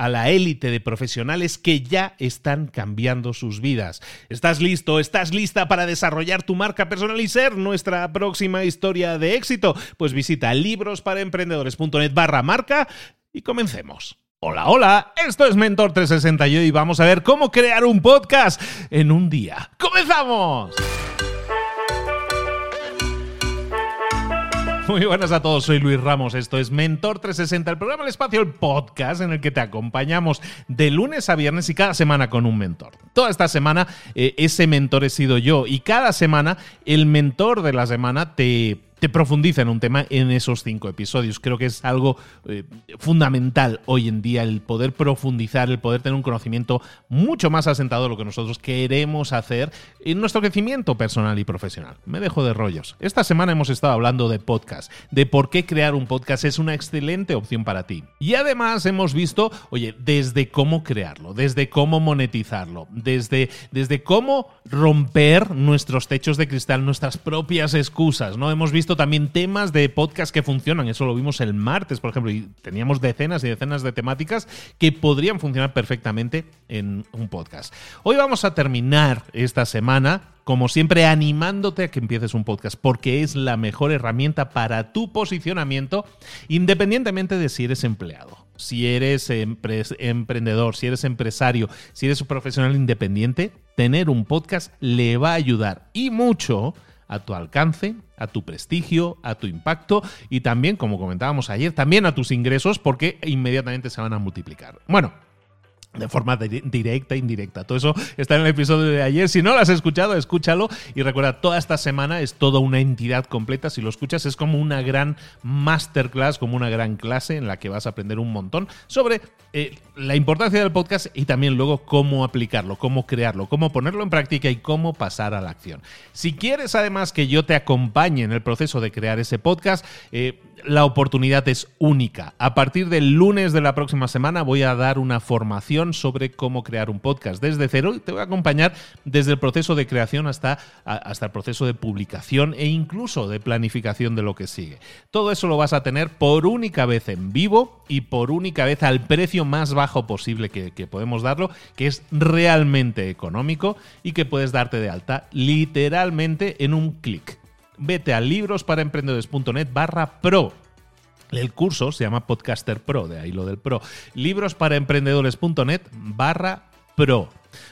a la élite de profesionales que ya están cambiando sus vidas. ¿Estás listo? ¿Estás lista para desarrollar tu marca personal y ser nuestra próxima historia de éxito? Pues visita librosparaemprendedores.net barra marca y comencemos. Hola, hola, esto es Mentor 360 y vamos a ver cómo crear un podcast en un día. ¡Comenzamos! Muy buenas a todos, soy Luis Ramos, esto es Mentor 360, el programa El Espacio, el podcast en el que te acompañamos de lunes a viernes y cada semana con un mentor. Toda esta semana eh, ese mentor he sido yo y cada semana el mentor de la semana te te profundiza en un tema en esos cinco episodios. Creo que es algo eh, fundamental hoy en día el poder profundizar, el poder tener un conocimiento mucho más asentado de lo que nosotros queremos hacer en nuestro crecimiento personal y profesional. Me dejo de rollos. Esta semana hemos estado hablando de podcast, de por qué crear un podcast es una excelente opción para ti. Y además hemos visto, oye, desde cómo crearlo, desde cómo monetizarlo, desde, desde cómo romper nuestros techos de cristal, nuestras propias excusas, ¿no? Hemos visto también temas de podcast que funcionan. Eso lo vimos el martes, por ejemplo, y teníamos decenas y decenas de temáticas que podrían funcionar perfectamente en un podcast. Hoy vamos a terminar esta semana como siempre, animándote a que empieces un podcast, porque es la mejor herramienta para tu posicionamiento, independientemente de si eres empleado, si eres emprendedor, si eres empresario, si eres un profesional independiente, tener un podcast le va a ayudar y mucho a tu alcance, a tu prestigio, a tu impacto y también, como comentábamos ayer, también a tus ingresos porque inmediatamente se van a multiplicar. Bueno, de forma directa e indirecta. Todo eso está en el episodio de ayer. Si no lo has escuchado, escúchalo. Y recuerda, toda esta semana es toda una entidad completa. Si lo escuchas, es como una gran masterclass, como una gran clase en la que vas a aprender un montón sobre eh, la importancia del podcast y también luego cómo aplicarlo, cómo crearlo, cómo ponerlo en práctica y cómo pasar a la acción. Si quieres además que yo te acompañe en el proceso de crear ese podcast, eh, la oportunidad es única. A partir del lunes de la próxima semana voy a dar una formación sobre cómo crear un podcast desde cero y te voy a acompañar desde el proceso de creación hasta, hasta el proceso de publicación e incluso de planificación de lo que sigue. Todo eso lo vas a tener por única vez en vivo y por única vez al precio más bajo posible que, que podemos darlo, que es realmente económico y que puedes darte de alta literalmente en un clic vete a librosparaemprendedores.net barra pro. El curso se llama Podcaster Pro, de ahí lo del pro. Librosparaemprendedores.net barra pro.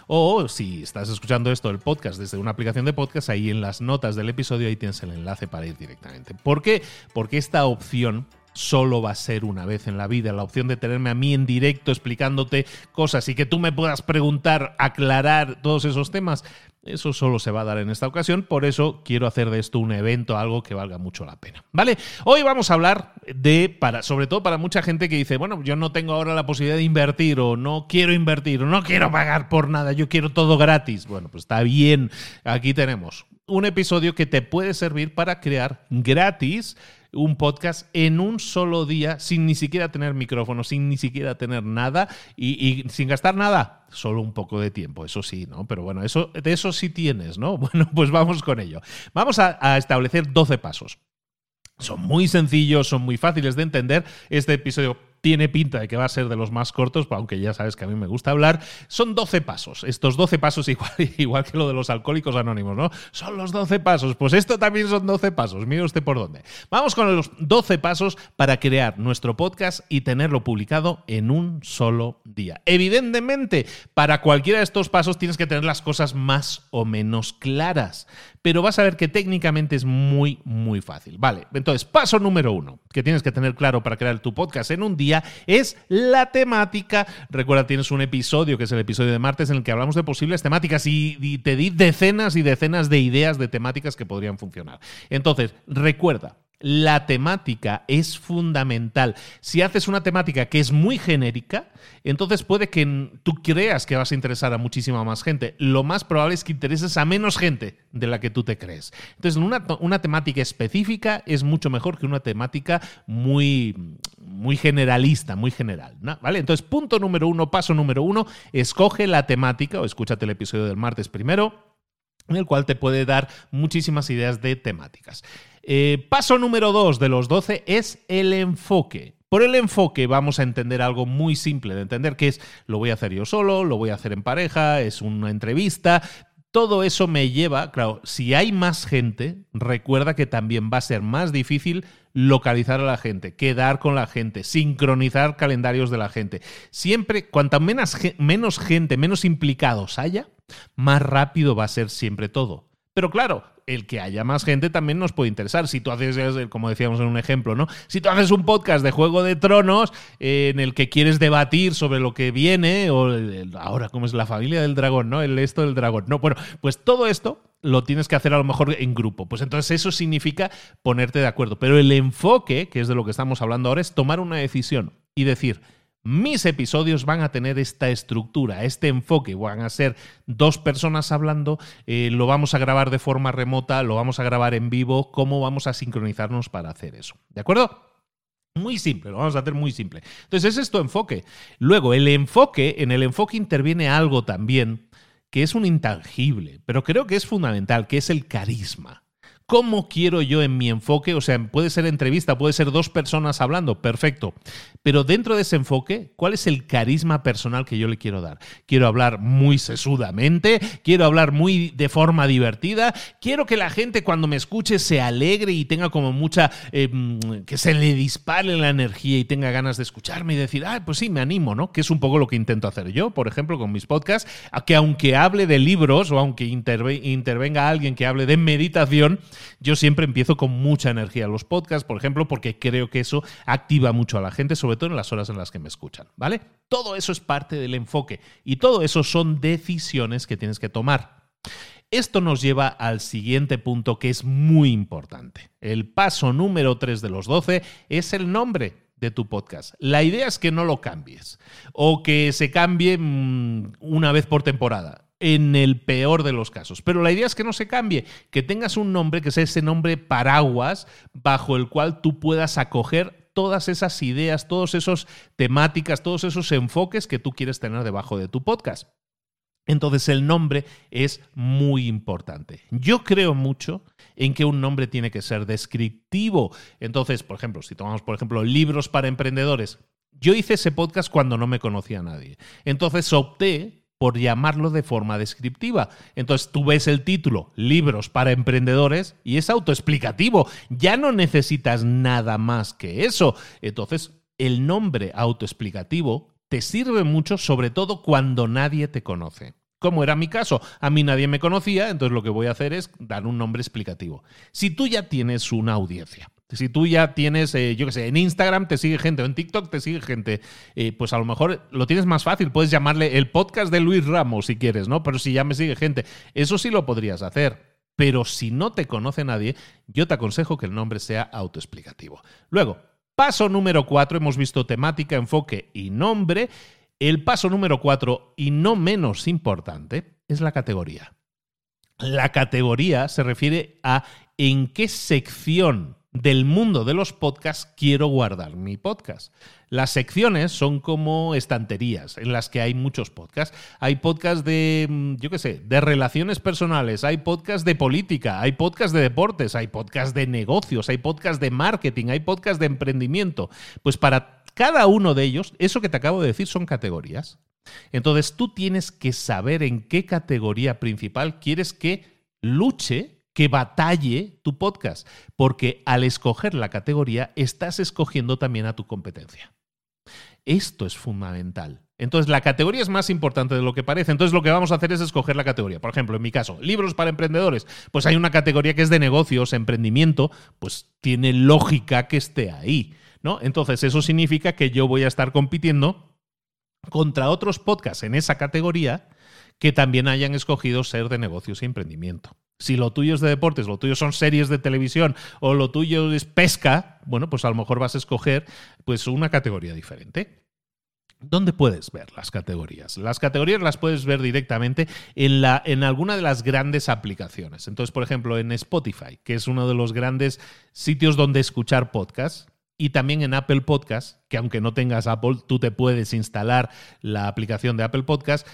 O si estás escuchando esto, el podcast, desde una aplicación de podcast, ahí en las notas del episodio, tienes el enlace para ir directamente. ¿Por qué? Porque esta opción solo va a ser una vez en la vida. La opción de tenerme a mí en directo explicándote cosas y que tú me puedas preguntar, aclarar todos esos temas, Eso solo se va a dar en esta ocasión, por eso quiero hacer de esto un evento, algo que valga mucho la pena. ¿Vale? Hoy vamos a hablar de, para, sobre todo para mucha gente que dice, bueno, yo no tengo ahora la posibilidad de invertir o no quiero invertir o no quiero pagar por nada, yo quiero todo gratis. Bueno, pues está bien, aquí tenemos un episodio que te puede servir para crear gratis un podcast en un solo día sin ni siquiera tener micrófono, sin ni siquiera tener nada y, sin gastar nada, solo un poco de tiempo, eso sí, ¿no? Pero bueno, eso, de eso sí tienes, ¿no? Bueno, pues vamos con ello. Vamos a, a establecer 12 pasos. Son muy sencillos, son muy fáciles de entender. Este episodio tiene pinta de que va a ser de los más cortos, aunque ya sabes que a mí me gusta hablar. Son 12 pasos. Estos 12 pasos, igual, igual que lo de los alcohólicos anónimos, ¿no? Son los 12 pasos. Pues esto también son 12 pasos. Mire usted por dónde. Vamos con los 12 pasos para crear nuestro podcast y tenerlo publicado en un solo día. Evidentemente, para cualquiera de estos pasos tienes que tener las cosas más o menos claras pero vas a ver que técnicamente es muy, muy fácil. Vale, entonces, paso número uno que tienes que tener claro para crear tu podcast en un día es la temática. Recuerda, tienes un episodio, que es el episodio de martes, en el que hablamos de posibles temáticas y, te di decenas y decenas de ideas de temáticas que podrían funcionar. Entonces, recuerda, la temática es fundamental. Si haces una temática que es muy genérica, entonces puede que tú creas que vas a interesar a muchísima más gente. Lo más probable es que intereses a menos gente de la que tú te crees. Entonces, una, una temática específica es mucho mejor que una temática muy, muy generalista, muy general. ¿Vale? Entonces, punto número uno, paso número uno, escoge la temática o escúchate el episodio del martes primero en el cual te puede dar muchísimas ideas de temáticas. Eh, paso número dos de los 12 es el enfoque. Por el enfoque vamos a entender algo muy simple de entender que es lo voy a hacer yo solo, lo voy a hacer en pareja, es una entrevista. Todo eso me lleva, claro, si hay más gente, recuerda que también va a ser más difícil localizar a la gente, quedar con la gente, sincronizar calendarios de la gente. Siempre, cuanta menos, menos gente, menos implicados haya, más rápido va a ser siempre todo. Pero claro, el que haya más gente también nos puede interesar. Si tú haces, como decíamos en un ejemplo, ¿no? Si tú haces un podcast de Juego de Tronos eh, en el que quieres debatir sobre lo que viene, o ahora, ¿cómo es la familia del dragón, ¿no? El esto del dragón. No, bueno, pues todo esto lo tienes que hacer a lo mejor en grupo. Pues entonces eso significa ponerte de acuerdo. Pero el enfoque, que es de lo que estamos hablando ahora, es tomar una decisión y decir, mis episodios van a tener esta estructura, este enfoque. Van a ser dos personas hablando, eh, lo vamos a grabar de forma remota, lo vamos a grabar en vivo, cómo vamos a sincronizarnos para hacer eso. ¿De acuerdo? Muy simple, lo vamos a hacer muy simple. Entonces, es tu enfoque. Luego, el enfoque, en el enfoque interviene algo también que es un intangible, pero creo que es fundamental, que es el carisma. ¿Cómo quiero yo en mi enfoque? O sea, puede ser entrevista, puede ser dos personas hablando, perfecto. Pero dentro de ese enfoque, ¿cuál es el carisma personal que yo le quiero dar? Quiero hablar muy sesudamente, quiero hablar muy de forma divertida, quiero que la gente cuando me escuche se alegre y tenga como mucha, em, que se le dispare la energía y tenga ganas de escucharme y decir, ah, pues sí, me animo, ¿no? Que es un poco lo que intento hacer yo, por ejemplo, con mis podcasts, que aunque hable de libros o aunque intervenga alguien que hable de meditación, yo siempre empiezo con mucha energía los podcasts, por ejemplo, porque creo que eso activa mucho a la gente, sobre todo en las horas en las que me escuchan, ¿vale? Todo eso es parte del enfoque y todo eso son decisiones que tienes que tomar. Esto nos lleva al siguiente punto que es muy importante. El paso número 3 de los 12 es el nombre de tu podcast. La idea es que no lo cambies o que se cambie mm, una vez por temporada en el peor de los casos. Pero la idea es que no se cambie, que tengas un nombre que sea ese nombre paraguas bajo el cual tú puedas acoger todas esas ideas, todas esas temáticas, todos esos enfoques que tú quieres tener debajo de tu podcast. Entonces el nombre es muy importante. Yo creo mucho en que un nombre tiene que ser descriptivo. Entonces, por ejemplo, si tomamos, por ejemplo, libros para emprendedores, yo hice ese podcast cuando no me conocía nadie. Entonces opté por llamarlo de forma descriptiva. Entonces tú ves el título, Libros para Emprendedores, y es autoexplicativo. Ya no necesitas nada más que eso. Entonces, el nombre autoexplicativo te sirve mucho, sobre todo cuando nadie te conoce. Como era mi caso, a mí nadie me conocía, entonces lo que voy a hacer es dar un nombre explicativo. Si tú ya tienes una audiencia, Si tú ya tienes, eh, yo qué sé, en Instagram te sigue gente o en TikTok te sigue gente, eh, pues a lo mejor lo tienes más fácil. Puedes llamarle el podcast de Luis Ramos si quieres, ¿no? Pero si ya me sigue gente, eso sí lo podrías hacer. Pero si no te conoce nadie, yo te aconsejo que el nombre sea autoexplicativo. Luego, paso número cuatro, hemos visto temática, enfoque y nombre. El paso número cuatro, y no menos importante, es la categoría. La categoría se refiere a en qué sección del mundo de los podcasts quiero guardar mi podcast. Las secciones son como estanterías en las que hay muchos podcasts. Hay podcasts de, mm, yo qué sé, de relaciones personales, hay podcasts de política, hay podcasts de deportes, hay podcasts de negocios, hay podcasts de marketing, hay podcasts de emprendimiento. Pues para cada uno de ellos, eso que te acabo de decir son categorías. Entonces tú tienes que saber en qué categoría principal quieres que luche que batalle tu podcast, porque al escoger la categoría estás escogiendo también a tu competencia. Esto es fundamental. Entonces, la categoría es más importante de lo que parece. Entonces, lo que vamos a hacer es escoger la categoría. Por ejemplo, en mi caso, libros para emprendedores. Pues hay una categoría que es de negocios, emprendimiento, pues tiene lógica que esté ahí. ¿no? Entonces, eso significa que yo voy a estar compitiendo contra otros podcasts en esa categoría que también hayan escogido ser de negocios y emprendimiento. Si lo tuyo es de deportes, lo tuyo son series de televisión o lo tuyo es pesca, bueno, pues a lo mejor vas a escoger pues una categoría diferente. ¿Dónde puedes ver las categorías? Las categorías las puedes ver directamente en, la, en alguna de las grandes aplicaciones. Entonces, por ejemplo, en Spotify, que es uno de los grandes sitios donde escuchar podcasts, y también en Apple Podcast, que aunque no tengas Apple, tú te puedes instalar la aplicación de Apple Podcast.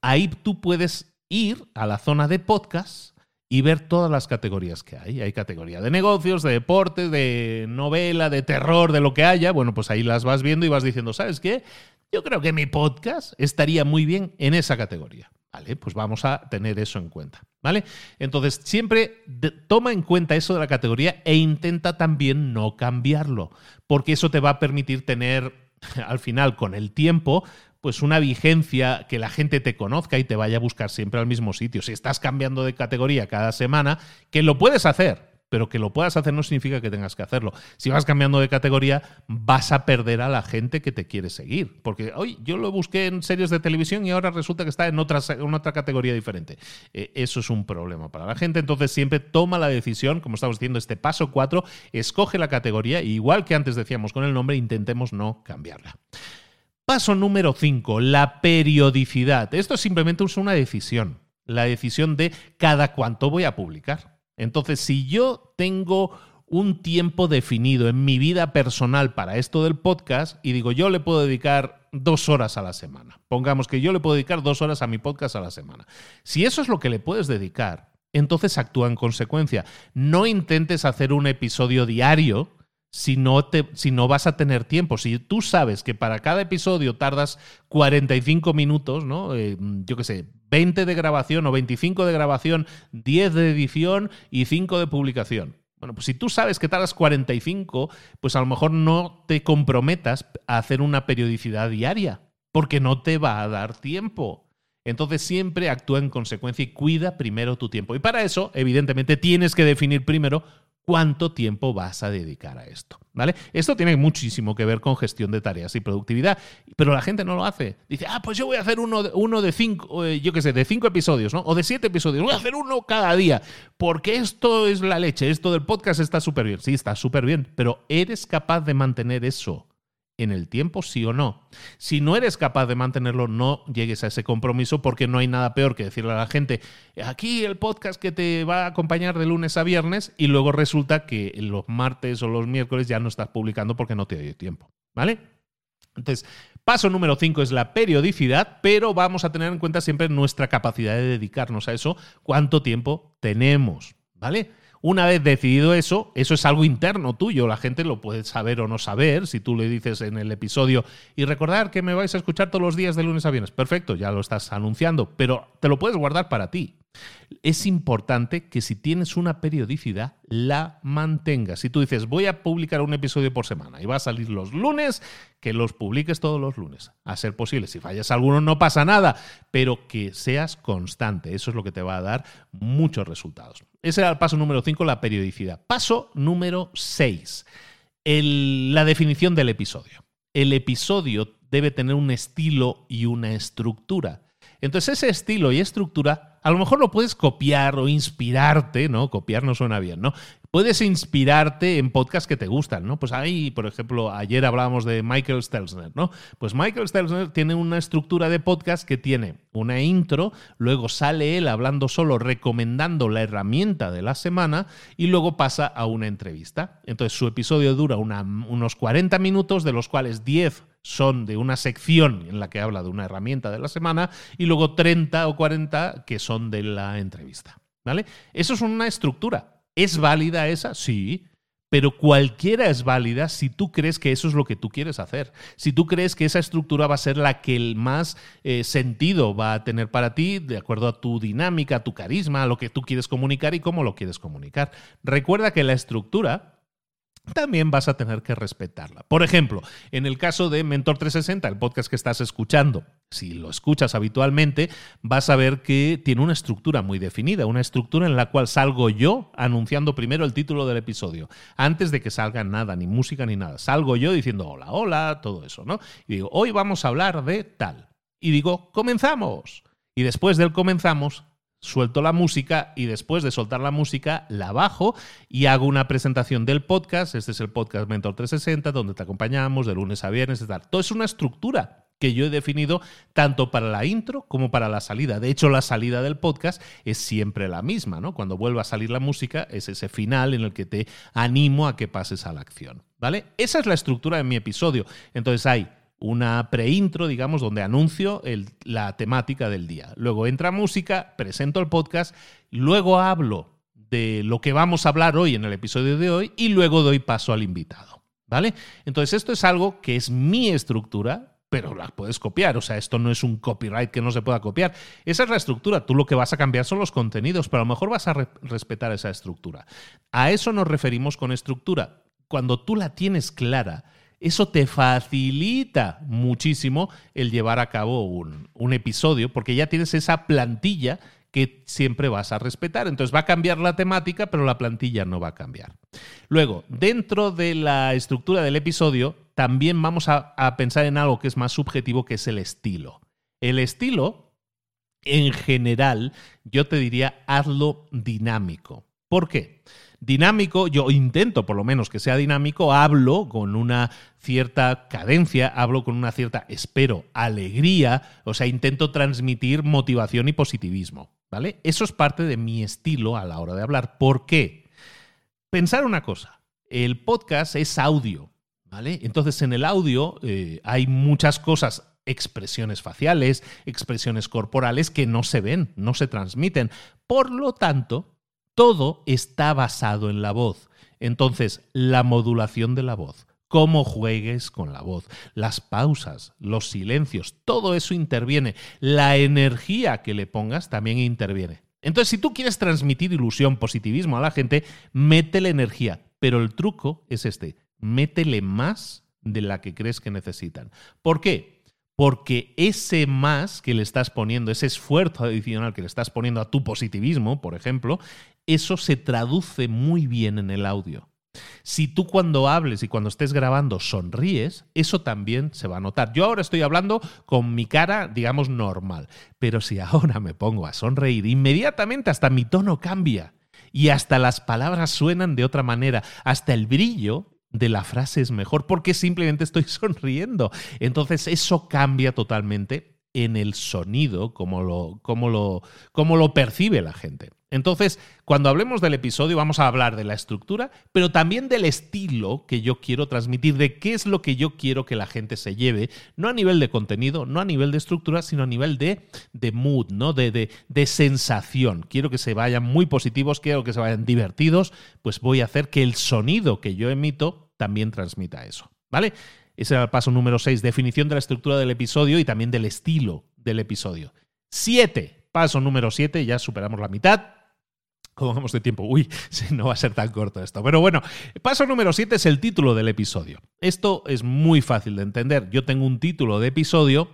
Ahí tú puedes ir a la zona de podcasts y ver todas las categorías que hay. Hay categoría de negocios, de deportes, de novela, de terror, de lo que haya. Bueno, pues ahí las vas viendo y vas diciendo, ¿sabes qué? Yo creo que mi podcast estaría muy bien en esa categoría. Vale, pues vamos a tener eso en cuenta. ¿Vale? Entonces, siempre toma en cuenta eso de la categoría e intenta también no cambiarlo, porque eso te va a permitir tener al final, con el tiempo, pues una vigencia, que la gente te conozca y te vaya a buscar siempre al mismo sitio. Si estás cambiando de categoría cada semana, que lo puedes hacer, pero que lo puedas hacer no significa que tengas que hacerlo. Si vas cambiando de categoría, vas a perder a la gente que te quiere seguir. Porque hoy yo lo busqué en series de televisión y ahora resulta que está en otra, en otra categoría diferente. Eh, eso es un problema para la gente. Entonces siempre toma la decisión, como estamos diciendo, este paso 4, escoge la categoría, e igual que antes decíamos con el nombre, intentemos no cambiarla. Paso número 5, la periodicidad. Esto simplemente es una decisión, la decisión de cada cuánto voy a publicar. Entonces, si yo tengo un tiempo definido en mi vida personal para esto del podcast y digo, yo le puedo dedicar dos horas a la semana. Pongamos que yo le puedo dedicar dos horas a mi podcast a la semana. Si eso es lo que le puedes dedicar, entonces actúa en consecuencia. No intentes hacer un episodio diario si no, te, si no vas a tener tiempo. Si tú sabes que para cada episodio tardas 45 minutos, ¿no? Eh, yo qué sé, 20 de grabación o 25 de grabación, 10 de edición y 5 de publicación. Bueno, pues si tú sabes que tardas 45, pues a lo mejor no te comprometas a hacer una periodicidad diaria, porque no te va a dar tiempo. Entonces siempre actúa en consecuencia y cuida primero tu tiempo. Y para eso, evidentemente, tienes que definir primero cuánto tiempo vas a dedicar a esto. ¿Vale? Esto tiene muchísimo que ver con gestión de tareas y productividad, pero la gente no lo hace. Dice, ah, pues yo voy a hacer uno de, uno de cinco, eh, yo qué sé, de cinco episodios, ¿no? O de siete episodios. Voy a hacer uno cada día, porque esto es la leche, esto del podcast está súper bien. Sí, está súper bien, pero ¿eres capaz de mantener eso en el tiempo, sí o no. Si no eres capaz de mantenerlo, no llegues a ese compromiso porque no hay nada peor que decirle a la gente, aquí el podcast que te va a acompañar de lunes a viernes y luego resulta que los martes o los miércoles ya no estás publicando porque no te dio tiempo. ¿Vale? Entonces, paso número 5 es la periodicidad, pero vamos a tener en cuenta siempre nuestra capacidad de dedicarnos a eso, cuánto tiempo tenemos. ¿Vale? Una vez decidido eso, eso es algo interno tuyo, la gente lo puede saber o no saber, si tú le dices en el episodio, y recordar que me vais a escuchar todos los días de lunes a viernes, perfecto, ya lo estás anunciando, pero te lo puedes guardar para ti. Es importante que si tienes una periodicidad, la mantengas. Si tú dices, voy a publicar un episodio por semana y va a salir los lunes, que los publiques todos los lunes. A ser posible, si fallas alguno no pasa nada, pero que seas constante. Eso es lo que te va a dar muchos resultados. Ese era el paso número 5, la periodicidad. Paso número 6, la definición del episodio. El episodio debe tener un estilo y una estructura. Entonces ese estilo y estructura a lo mejor lo puedes copiar o inspirarte, ¿no? Copiar no suena bien, ¿no? Puedes inspirarte en podcasts que te gustan, ¿no? Pues ahí, por ejemplo, ayer hablábamos de Michael Stelzner, ¿no? Pues Michael Stelzner tiene una estructura de podcast que tiene una intro, luego sale él hablando solo, recomendando la herramienta de la semana y luego pasa a una entrevista. Entonces su episodio dura unos 40 minutos, de los cuales 10 son de una sección en la que habla de una herramienta de la semana y luego 30 o 40 que son de la entrevista. ¿Vale? Eso es una estructura. ¿Es válida esa? Sí. Pero cualquiera es válida si tú crees que eso es lo que tú quieres hacer. Si tú crees que esa estructura va a ser la que el más eh, sentido va a tener para ti, de acuerdo a tu dinámica, a tu carisma, a lo que tú quieres comunicar y cómo lo quieres comunicar. Recuerda que la estructura también vas a tener que respetarla. Por ejemplo, en el caso de Mentor 360, el podcast que estás escuchando, si lo escuchas habitualmente, vas a ver que tiene una estructura muy definida, una estructura en la cual salgo yo anunciando primero el título del episodio, antes de que salga nada, ni música ni nada. Salgo yo diciendo hola, hola, todo eso, ¿no? Y digo, hoy vamos a hablar de tal. Y digo, comenzamos. Y después del comenzamos, suelto la música y después de soltar la música la bajo y hago una presentación del podcast. Este es el podcast Mentor 360 donde te acompañamos de lunes a viernes. Tal. Todo es una estructura que yo he definido tanto para la intro como para la salida. De hecho, la salida del podcast es siempre la misma, ¿no? Cuando vuelva a salir la música es ese final en el que te animo a que pases a la acción, ¿vale? Esa es la estructura de mi episodio. Entonces hay una pre-intro, digamos, donde anuncio la temática del día. Luego entra música, presento el podcast, luego hablo de lo que vamos a hablar hoy en el episodio de hoy y luego doy paso al invitado. ¿Vale? Entonces, esto es algo que es mi estructura, pero la puedes copiar. O sea, esto no es un copyright que no se pueda copiar. Esa es la estructura. Tú lo que vas a cambiar son los contenidos, pero a lo mejor vas a respetar esa estructura. A eso nos referimos con estructura. Cuando tú la tienes clara, eso te facilita muchísimo el llevar a cabo un, episodio, porque ya tienes esa plantilla que siempre vas a respetar. Entonces va a cambiar la temática, pero la plantilla no va a cambiar. Luego, dentro de la estructura del episodio, también vamos a, a pensar en algo que es más subjetivo, que es el estilo. El estilo, en general, yo te diría, hazlo dinámico. ¿Por qué? Dinámico, yo intento por lo menos que sea dinámico, hablo con una cierta cadencia, hablo con una cierta, espero, alegría, o sea, intento transmitir motivación y positivismo, ¿vale? Eso es parte de mi estilo a la hora de hablar. ¿Por qué? Pensar una cosa, el podcast es audio, ¿vale? Entonces en el audio eh, hay muchas cosas expresiones faciales, expresiones corporales que no se ven, no se transmiten. Por lo tanto, todo está basado en la voz. Entonces, la modulación de la voz, cómo juegues con la voz, las pausas, los silencios, todo eso interviene. La energía que le pongas también interviene. Entonces, si tú quieres transmitir ilusión, positivismo a la gente, métele energía. Pero el truco es este, métele más de la que crees que necesitan. ¿Por qué? porque ese más que le estás poniendo, ese esfuerzo adicional que le estás poniendo a tu positivismo, por ejemplo, eso se traduce muy bien en el audio. Si tú cuando hables y cuando estés grabando sonríes, eso también se va a notar. Yo ahora estoy hablando con mi cara, digamos, normal, pero si ahora me pongo a sonreír, inmediatamente hasta mi tono cambia y hasta las palabras suenan de otra manera, hasta el brillo de la frase es mejor porque simplemente estoy sonriendo. Entonces eso cambia totalmente en el sonido, como lo, como lo, como lo percibe la gente. Entonces, cuando hablemos del episodio vamos a hablar de la estructura, pero también del estilo que yo quiero transmitir, de qué es lo que yo quiero que la gente se lleve, no a nivel de contenido, no a nivel de estructura, sino a nivel de, de mood, ¿no? De, de, de sensación. Quiero que se vayan muy positivos, quiero que se vayan divertidos, pues voy a hacer que el sonido que yo emito también transmita eso, ¿vale? Ese era el paso número 6, definición de la estructura del episodio y también del estilo del episodio. 7. Paso número 7, ya superamos la mitad. ¿Cómo vamos de tiempo? Uy, no va a ser tan corto esto. Pero bueno, paso número 7 es el título del episodio. Esto es muy fácil de entender. Yo tengo un título de episodio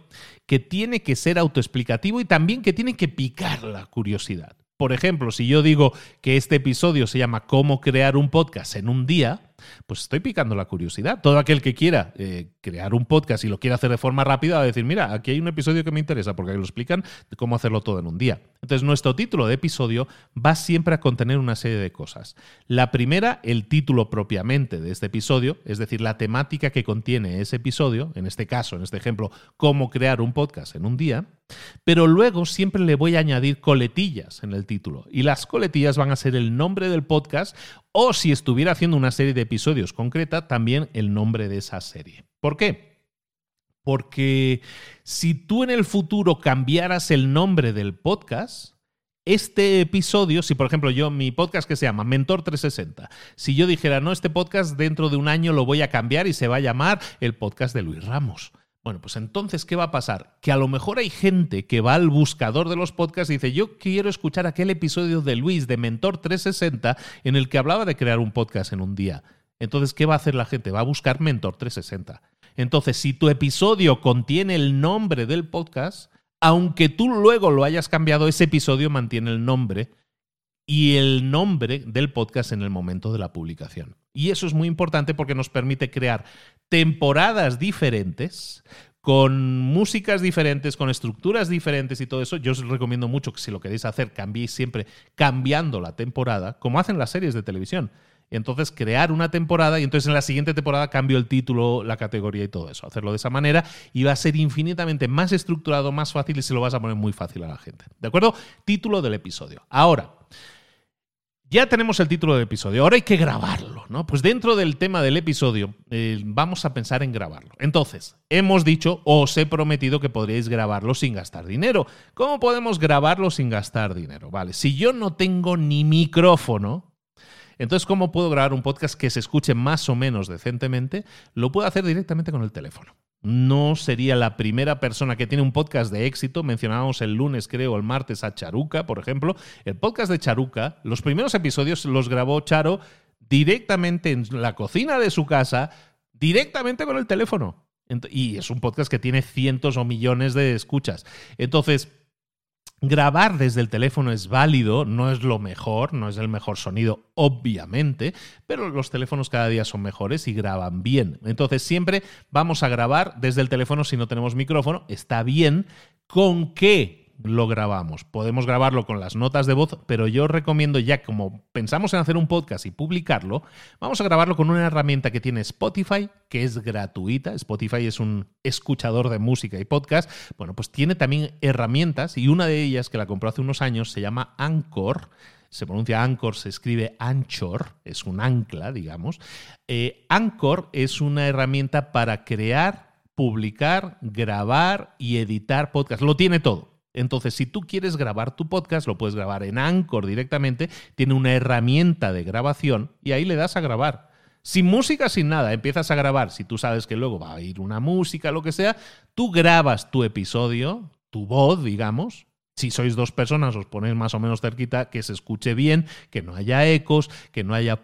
que tiene que ser autoexplicativo y también que tiene que picar la curiosidad. Por ejemplo, si yo digo que este episodio se llama Cómo crear un podcast en un día, pues estoy picando la curiosidad. Todo aquel que quiera eh, crear un podcast y lo quiera hacer de forma rápida va a decir, mira, aquí hay un episodio que me interesa porque ahí lo explican de cómo hacerlo todo en un día. Entonces, nuestro título de episodio va siempre a contener una serie de cosas. La primera, el título propiamente de este episodio, es decir, la temática que contiene ese episodio, en este caso, en este ejemplo, cómo crear un podcast en un día. Pero luego siempre le voy a añadir coletillas en el título. Y las coletillas van a ser el nombre del podcast o si estuviera haciendo una serie de episodios concreta, también el nombre de esa serie. ¿Por qué? Porque si tú en el futuro cambiaras el nombre del podcast, este episodio, si por ejemplo yo, mi podcast que se llama Mentor 360, si yo dijera, no, este podcast dentro de un año lo voy a cambiar y se va a llamar el podcast de Luis Ramos. Bueno, pues entonces, ¿qué va a pasar? Que a lo mejor hay gente que va al buscador de los podcasts y dice, yo quiero escuchar aquel episodio de Luis de Mentor 360 en el que hablaba de crear un podcast en un día. Entonces, ¿qué va a hacer la gente? Va a buscar Mentor 360. Entonces, si tu episodio contiene el nombre del podcast, aunque tú luego lo hayas cambiado, ese episodio mantiene el nombre y el nombre del podcast en el momento de la publicación. Y eso es muy importante porque nos permite crear temporadas diferentes con músicas diferentes, con estructuras diferentes y todo eso, yo os recomiendo mucho que si lo queréis hacer, cambiéis siempre cambiando la temporada, como hacen las series de televisión. Entonces crear una temporada y entonces en la siguiente temporada cambio el título, la categoría y todo eso. Hacerlo de esa manera y va a ser infinitamente más estructurado, más fácil y se lo vas a poner muy fácil a la gente. ¿De acuerdo? Título del episodio. Ahora, ya tenemos el título del episodio, ahora hay que grabarlo, ¿no? Pues dentro del tema del episodio eh, vamos a pensar en grabarlo. Entonces, hemos dicho, os he prometido que podríais grabarlo sin gastar dinero. ¿Cómo podemos grabarlo sin gastar dinero? Vale, si yo no tengo ni micrófono, entonces, ¿cómo puedo grabar un podcast que se escuche más o menos decentemente? Lo puedo hacer directamente con el teléfono no sería la primera persona que tiene un podcast de éxito. Mencionábamos el lunes, creo, el martes a Charuca, por ejemplo. El podcast de Charuca, los primeros episodios los grabó Charo directamente en la cocina de su casa, directamente con el teléfono. Y es un podcast que tiene cientos o millones de escuchas. Entonces, Grabar desde el teléfono es válido, no es lo mejor, no es el mejor sonido, obviamente, pero los teléfonos cada día son mejores y graban bien. Entonces siempre vamos a grabar desde el teléfono si no tenemos micrófono, está bien. ¿Con qué? Lo grabamos. Podemos grabarlo con las notas de voz, pero yo recomiendo ya como pensamos en hacer un podcast y publicarlo, vamos a grabarlo con una herramienta que tiene Spotify, que es gratuita. Spotify es un escuchador de música y podcast. Bueno, pues tiene también herramientas y una de ellas que la compró hace unos años se llama Anchor se pronuncia Anchor, se escribe Anchor, es un ancla, digamos. Eh, Anchor es una herramienta para crear, publicar, grabar y editar podcast. Lo tiene todo. Entonces, si tú quieres grabar tu podcast, lo puedes grabar en Anchor directamente, tiene una herramienta de grabación y ahí le das a grabar. Sin música, sin nada, empiezas a grabar. Si tú sabes que luego va a ir una música, lo que sea, tú grabas tu episodio, tu voz, digamos, si sois dos personas, os ponéis más o menos cerquita, que se escuche bien, que no haya ecos, que no haya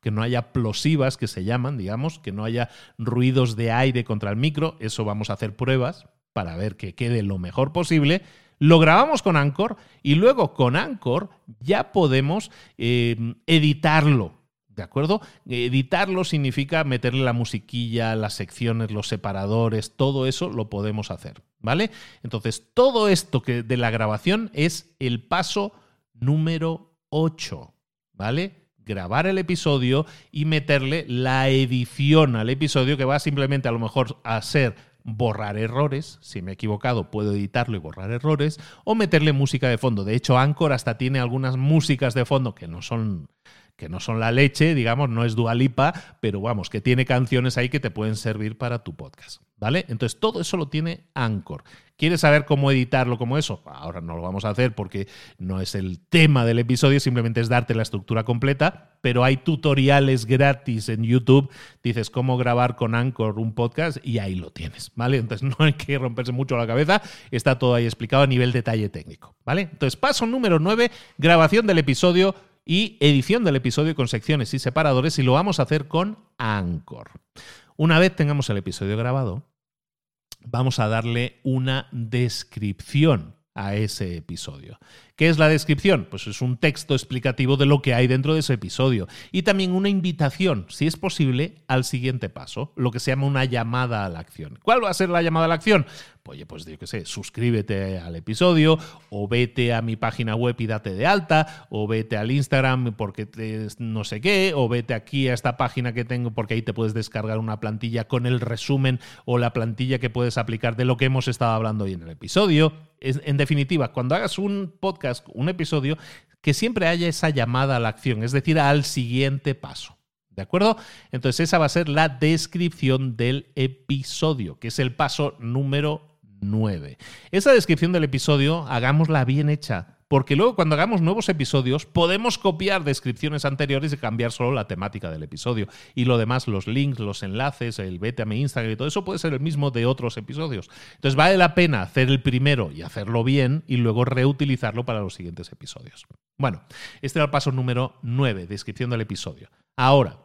que no haya plosivas que se llaman, digamos, que no haya ruidos de aire contra el micro. Eso vamos a hacer pruebas para ver que quede lo mejor posible lo grabamos con Anchor y luego con Anchor ya podemos eh, editarlo. ¿De acuerdo? Editarlo significa meterle la musiquilla, las secciones, los separadores, todo eso lo podemos hacer. ¿Vale? Entonces, todo esto que de la grabación es el paso número 8. ¿Vale? grabar el episodio y meterle la edición al episodio que va simplemente a lo mejor a ser borrar errores, si me he equivocado puedo editarlo y borrar errores, o meterle música de fondo. De hecho, Anchor hasta tiene algunas músicas de fondo que no son que no son la leche, digamos, no es Dualipa, pero vamos, que tiene canciones ahí que te pueden servir para tu podcast. ¿Vale? Entonces todo eso lo tiene Anchor. ¿Quieres saber cómo editarlo como eso? Ahora no lo vamos a hacer porque no es el tema del episodio, simplemente es darte la estructura completa, pero hay tutoriales gratis en YouTube. Dices cómo grabar con Anchor un podcast y ahí lo tienes, ¿vale? Entonces no hay que romperse mucho la cabeza, está todo ahí explicado a nivel detalle técnico, ¿vale? Entonces paso número 9, grabación del episodio y edición del episodio con secciones y separadores y lo vamos a hacer con Anchor. Una vez tengamos el episodio grabado, vamos a darle una descripción a ese episodio. ¿Qué es la descripción? Pues es un texto explicativo de lo que hay dentro de ese episodio y también una invitación, si es posible, al siguiente paso, lo que se llama una llamada a la acción. ¿Cuál va a ser la llamada a la acción? Oye, pues yo qué sé, suscríbete al episodio o vete a mi página web y date de alta o vete al Instagram porque no sé qué o vete aquí a esta página que tengo porque ahí te puedes descargar una plantilla con el resumen o la plantilla que puedes aplicar de lo que hemos estado hablando hoy en el episodio. En definitiva, cuando hagas un podcast, un episodio, que siempre haya esa llamada a la acción, es decir, al siguiente paso. ¿De acuerdo? Entonces esa va a ser la descripción del episodio, que es el paso número 9. Esa descripción del episodio, hagámosla bien hecha, porque luego cuando hagamos nuevos episodios podemos copiar descripciones anteriores y cambiar solo la temática del episodio. Y lo demás, los links, los enlaces, el vete a mi Instagram y todo eso puede ser el mismo de otros episodios. Entonces vale la pena hacer el primero y hacerlo bien y luego reutilizarlo para los siguientes episodios. Bueno, este era el paso número 9, descripción del episodio. Ahora,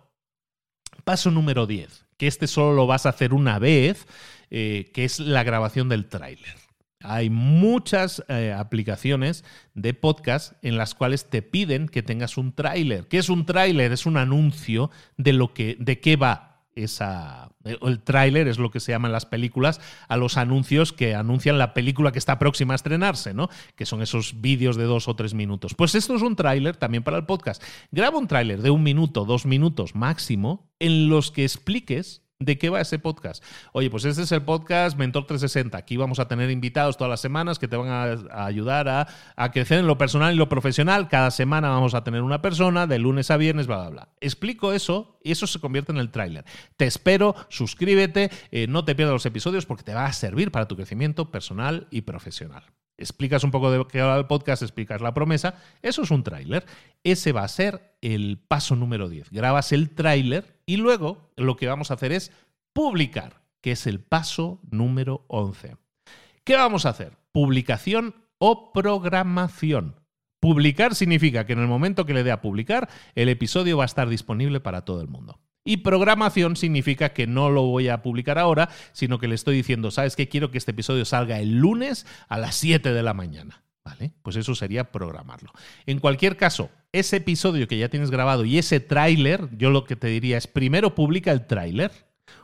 paso número 10, que este solo lo vas a hacer una vez eh, que es la grabación del tráiler. Hay muchas eh, aplicaciones de podcast en las cuales te piden que tengas un tráiler. ¿Qué es un tráiler? Es un anuncio de lo que, de qué va esa. El tráiler es lo que se llama en las películas a los anuncios que anuncian la película que está próxima a estrenarse, ¿no? Que son esos vídeos de dos o tres minutos. Pues esto es un tráiler también para el podcast. Graba un tráiler de un minuto, dos minutos máximo, en los que expliques ¿De qué va ese podcast? Oye, pues este es el podcast Mentor 360. Aquí vamos a tener invitados todas las semanas que te van a, ayudar a, crecer en lo personal y lo profesional. Cada semana vamos a tener una persona, de lunes a viernes, bla, bla, bla. Explico eso y eso se convierte en el tráiler. Te espero, suscríbete, eh, no te pierdas los episodios porque te va a servir para tu crecimiento personal y profesional explicas un poco de qué va el podcast, explicas la promesa, eso es un tráiler. Ese va a ser el paso número 10. Grabas el tráiler y luego lo que vamos a hacer es publicar, que es el paso número 11. ¿Qué vamos a hacer? Publicación o programación. Publicar significa que en el momento que le dé a publicar, el episodio va a estar disponible para todo el mundo. Y programación significa que no lo voy a publicar ahora, sino que le estoy diciendo, ¿sabes qué? Quiero que este episodio salga el lunes a las 7 de la mañana. ¿Vale? Pues eso sería programarlo. En cualquier caso, ese episodio que ya tienes grabado y ese tráiler, yo lo que te diría es primero publica el tráiler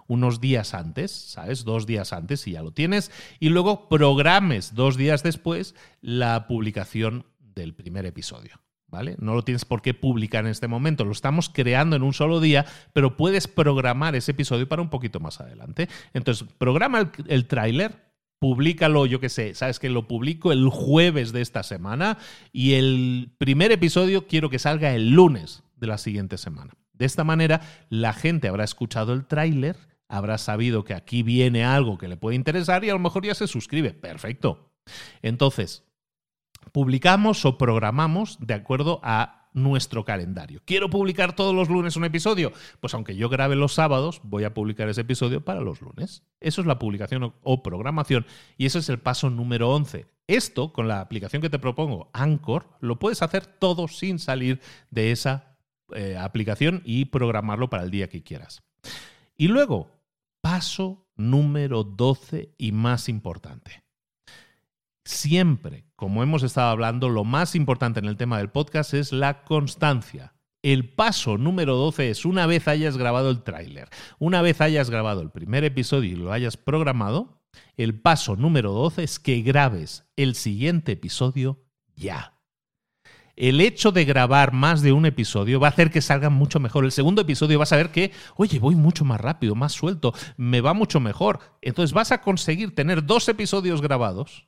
unos días antes, ¿sabes? Dos días antes si ya lo tienes, y luego programes dos días después la publicación del primer episodio. ¿vale? No lo tienes por qué publicar en este momento, lo estamos creando en un solo día, pero puedes programar ese episodio para un poquito más adelante. Entonces, programa el, el tráiler, públicalo, yo qué sé, sabes que lo publico el jueves de esta semana y el primer episodio quiero que salga el lunes de la siguiente semana. De esta manera, la gente habrá escuchado el tráiler, habrá sabido que aquí viene algo que le puede interesar y a lo mejor ya se suscribe. Perfecto. Entonces, publicamos o programamos de acuerdo a nuestro calendario. ¿Quiero publicar todos los lunes un episodio? Pues aunque yo grabe los sábados, voy a publicar ese episodio para los lunes. Eso es la publicación o programación y ese es el paso número 11. Esto, con la aplicación que te propongo, Anchor, lo puedes hacer todo sin salir de esa eh, aplicación y programarlo para el día que quieras. Y luego, paso número 12 y más importante siempre, como hemos estado hablando, lo más importante en el tema del podcast es la constancia. El paso número 12 es una vez hayas grabado el tráiler, una vez hayas grabado el primer episodio y lo hayas programado, el paso número 12 es que grabes el siguiente episodio ya. El hecho de grabar más de un episodio va a hacer que salga mucho mejor. El segundo episodio vas a ver que, oye, voy mucho más rápido, más suelto, me va mucho mejor. Entonces vas a conseguir tener dos episodios grabados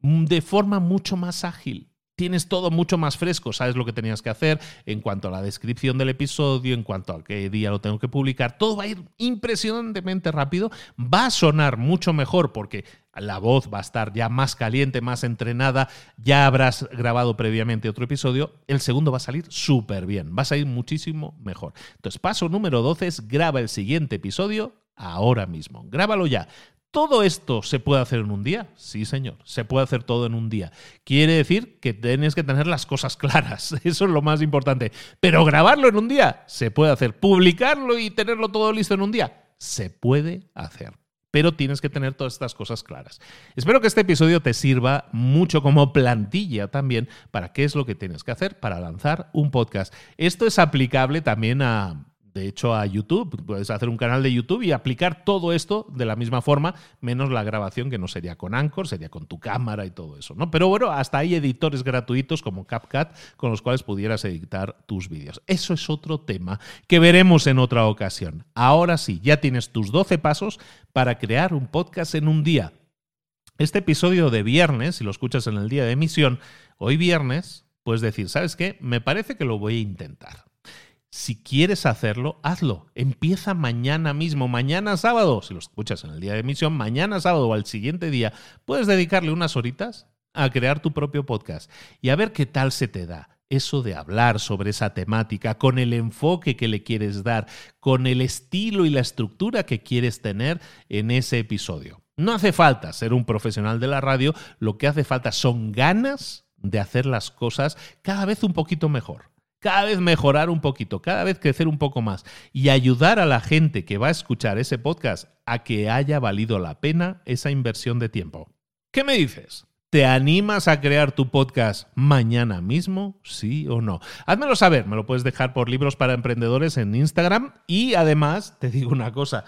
de forma mucho más ágil. tienes todo mucho más fresco, sabes lo que tenías que hacer en cuanto a la descripción del episodio, en cuanto a qué día lo tengo que publicar, todo va a ir impresionantemente rápido, va a sonar mucho mejor porque la voz va a estar ya más caliente, más entrenada, ya habrás grabado previamente otro episodio, el segundo va a salir súper bien, va a salir muchísimo mejor. Entonces, paso número 12 es graba el siguiente episodio ahora mismo, grábalo ya. ¿Todo esto se puede hacer en un día? Sí, señor, se puede hacer todo en un día. Quiere decir que tienes que tener las cosas claras, eso es lo más importante. Pero grabarlo en un día, se puede hacer. Publicarlo y tenerlo todo listo en un día, se puede hacer. Pero tienes que tener todas estas cosas claras. Espero que este episodio te sirva mucho como plantilla también para qué es lo que tienes que hacer para lanzar un podcast. Esto es aplicable también a de hecho, a YouTube. Puedes hacer un canal de YouTube y aplicar todo esto de la misma forma, menos la grabación que no sería con Anchor, sería con tu cámara y todo eso, ¿no? Pero bueno, hasta hay editores gratuitos como CapCut con los cuales pudieras editar tus vídeos. Eso es otro tema que veremos en otra ocasión. Ahora sí, ya tienes tus 12 pasos para crear un podcast en un día. Este episodio de viernes, si lo escuchas en el día de emisión, hoy viernes, puedes decir, ¿sabes qué? Me parece que lo voy a intentar. Si quieres hacerlo, hazlo. Empieza mañana mismo, mañana sábado. Si lo escuchas en el día de emisión, mañana sábado o al siguiente día, puedes dedicarle unas horitas a crear tu propio podcast y a ver qué tal se te da eso de hablar sobre esa temática, con el enfoque que le quieres dar, con el estilo y la estructura que quieres tener en ese episodio. No hace falta ser un profesional de la radio, lo que hace falta son ganas de hacer las cosas cada vez un poquito mejor cada vez mejorar un poquito, cada vez crecer un poco más y ayudar a la gente que va a escuchar ese podcast a que haya valido la pena esa inversión de tiempo. ¿Qué me dices? ¿Te animas a crear tu podcast mañana mismo? ¿Sí o no? Házmelo saber, me lo puedes dejar por libros para emprendedores en Instagram y además te digo una cosa,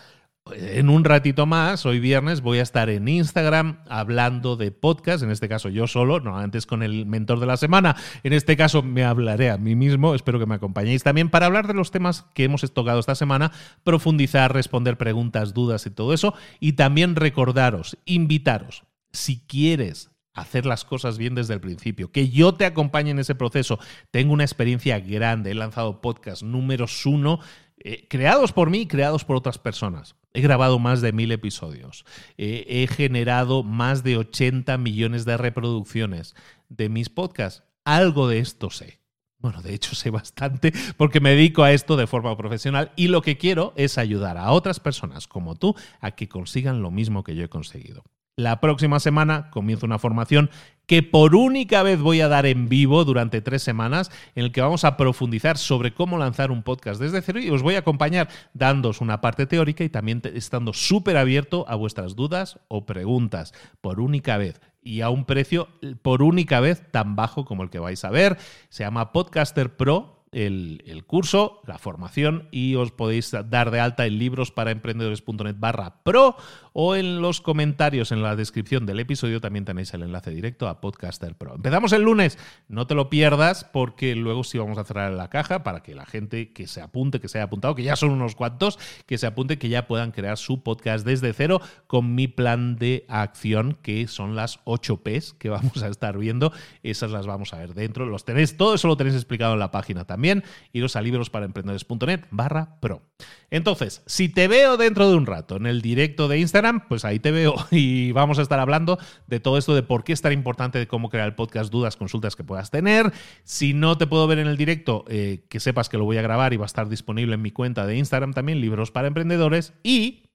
en un ratito más, hoy viernes, voy a estar en Instagram hablando de podcast, en este caso yo solo, no antes con el mentor de la semana, en este caso me hablaré a mí mismo, espero que me acompañéis también para hablar de los temas que hemos tocado esta semana, profundizar, responder preguntas, dudas y todo eso, y también recordaros, invitaros, si quieres hacer las cosas bien desde el principio, que yo te acompañe en ese proceso. Tengo una experiencia grande, he lanzado podcast números uno, eh, creados por mí y creados por otras personas. He grabado más de mil episodios. Eh, he generado más de 80 millones de reproducciones de mis podcasts. Algo de esto sé. Bueno, de hecho sé bastante porque me dedico a esto de forma profesional y lo que quiero es ayudar a otras personas como tú a que consigan lo mismo que yo he conseguido. La próxima semana comienzo una formación que por única vez voy a dar en vivo durante tres semanas, en el que vamos a profundizar sobre cómo lanzar un podcast desde cero y os voy a acompañar dándos una parte teórica y también estando súper abierto a vuestras dudas o preguntas por única vez y a un precio por única vez tan bajo como el que vais a ver. Se llama Podcaster Pro el, curso, la formación y os podéis dar de alta en libros para emprendedores.net barra pro o en los comentarios en la descripción del episodio también tenéis el enlace directo a Podcaster Pro. Empezamos el lunes, no te lo pierdas porque luego sí vamos a cerrar la caja para que la gente que se apunte, que se haya apuntado, que ya son unos cuantos, que se apunte, que ya puedan crear su podcast desde cero con mi plan de acción que son las 8 Ps que vamos a estar viendo. Esas las vamos a ver dentro. Los tenéis, todo eso lo tenéis explicado en la página también iros a librosparaemprendedores.net barra pro. Entonces, si te veo dentro de un rato en el directo de Instagram, pues ahí te veo y vamos a estar hablando de todo esto de por qué es tan importante de cómo crear el podcast, dudas, consultas que puedas tener. Si no te puedo ver en el directo, eh, que sepas que lo voy a grabar y va a estar disponible en mi cuenta de Instagram también, Libros para Emprendedores. Y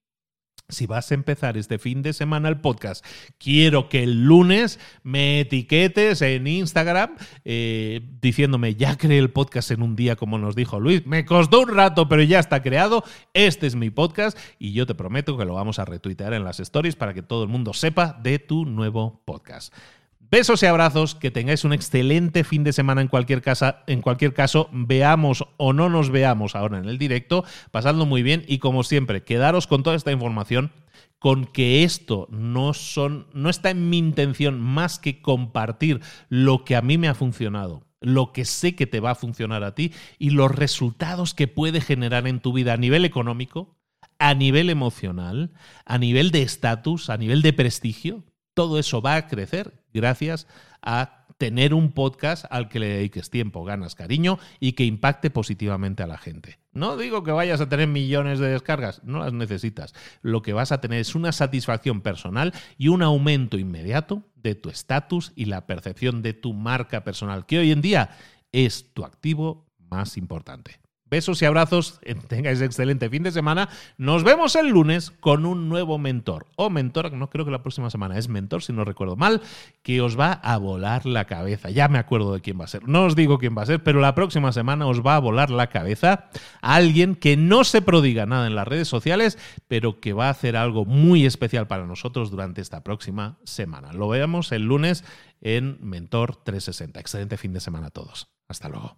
si vas a empezar este fin de semana el podcast, quiero que el lunes me etiquetes en Instagram eh, diciéndome, ya creé el podcast en un día como nos dijo Luis, me costó un rato, pero ya está creado, este es mi podcast y yo te prometo que lo vamos a retuitear en las stories para que todo el mundo sepa de tu nuevo podcast. Besos y abrazos, que tengáis un excelente fin de semana en cualquier, casa, en cualquier caso, veamos o no nos veamos ahora en el directo, pasadlo muy bien y como siempre, quedaros con toda esta información con que esto no son no está en mi intención más que compartir lo que a mí me ha funcionado, lo que sé que te va a funcionar a ti y los resultados que puede generar en tu vida a nivel económico, a nivel emocional, a nivel de estatus, a nivel de prestigio. Todo eso va a crecer gracias a tener un podcast al que le dediques tiempo, ganas, cariño y que impacte positivamente a la gente. No digo que vayas a tener millones de descargas, no las necesitas. Lo que vas a tener es una satisfacción personal y un aumento inmediato de tu estatus y la percepción de tu marca personal, que hoy en día es tu activo más importante. Besos y abrazos, tengáis excelente fin de semana. Nos vemos el lunes con un nuevo mentor o mentora, no creo que la próxima semana es mentor, si no recuerdo mal, que os va a volar la cabeza. Ya me acuerdo de quién va a ser. No os digo quién va a ser, pero la próxima semana os va a volar la cabeza a alguien que no se prodiga nada en las redes sociales, pero que va a hacer algo muy especial para nosotros durante esta próxima semana. Lo veamos el lunes en Mentor 360. Excelente fin de semana a todos. Hasta luego.